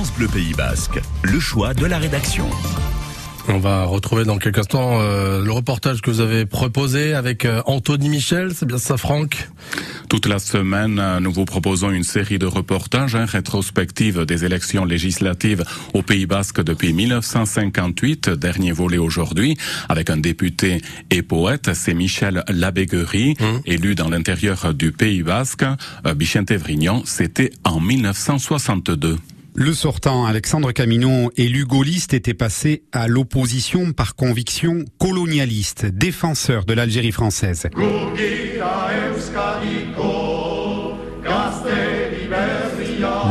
France Bleu Pays Basque, le choix de la rédaction. On va retrouver dans quelques instants euh, le reportage que vous avez proposé avec euh, Anthony Michel, c'est bien ça Franck? Toute la semaine, euh, nous vous proposons une série de reportages hein, rétrospectives des élections législatives au Pays Basque depuis 1958, dernier volet aujourd'hui, avec un député et poète, c'est Michel Labéguerie, mmh. élu dans l'intérieur du Pays Basque. Bichente Vrignan, c'était en 1962. Le sortant Alexandre Camino, élu gaulliste, était passé à l'opposition par conviction colonialiste, défenseur de l'Algérie française.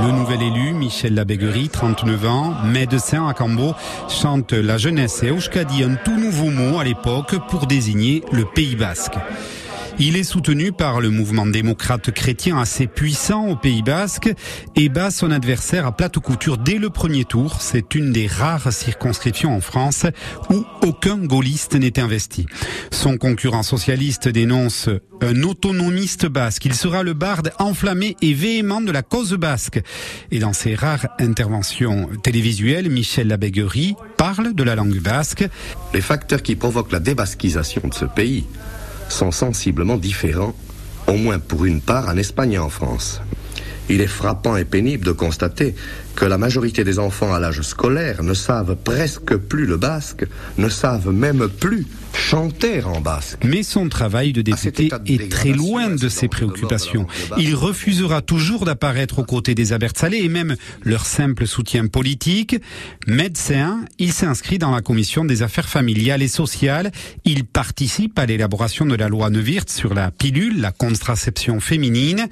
Le nouvel élu, Michel Labéguerie, 39 ans, médecin à Cambo, chante la jeunesse et Euskadi, un tout nouveau mot à l'époque pour désigner le Pays basque. Il est soutenu par le mouvement démocrate chrétien assez puissant au Pays Basque et bat son adversaire à plate couture dès le premier tour. C'est une des rares circonscriptions en France où aucun gaulliste n'est investi. Son concurrent socialiste dénonce un autonomiste basque. Il sera le barde enflammé et véhément de la cause basque. Et dans ses rares interventions télévisuelles, Michel Labéguerie parle de la langue basque. Les facteurs qui provoquent la débasquisation de ce pays sont sensiblement différents, au moins pour une part en Espagne et en France. Il est frappant et pénible de constater que la majorité des enfants à l'âge scolaire ne savent presque plus le basque, ne savent même plus chanter en basque. Mais son travail de député est très loin de ses préoccupations. Il refusera toujours d'apparaître aux côtés des Abertzalais et même leur simple soutien politique. Médecin, il s'inscrit dans la commission des affaires familiales et sociales. Il participe à l'élaboration de la loi Neuwirth sur la pilule, la contraception féminine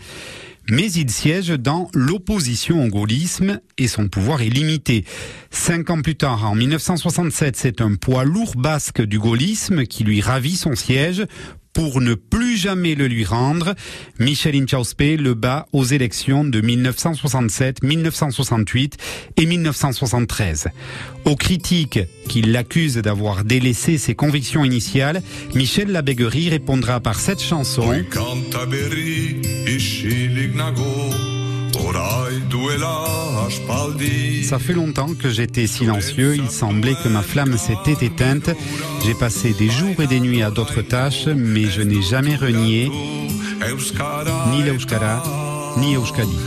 mais il siège dans l'opposition au gaullisme et son pouvoir est limité. Cinq ans plus tard, en 1967, c'est un poids lourd basque du gaullisme qui lui ravit son siège pour ne plus jamais le lui rendre. Michel Inchauspe le bat aux élections de 1967, 1968 et 1973. Aux critiques qui l'accusent d'avoir délaissé ses convictions initiales, Michel Labéguerie répondra par cette chanson. Ça fait longtemps que j'étais silencieux, il semblait que ma flamme s'était éteinte. J'ai passé des jours et des nuits à d'autres tâches, mais je n'ai jamais renié ni l'Euskara, ni Euskadi.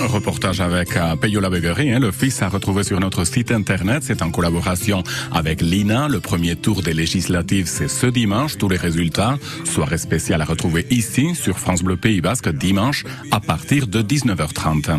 Un reportage avec euh, Peyo Labeguerie, hein, le fils à retrouver sur notre site internet. C'est en collaboration avec l'INA. Le premier tour des législatives, c'est ce dimanche. Tous les résultats, soirée spéciale à retrouver ici sur France Bleu Pays Basque dimanche à partir de 19h30.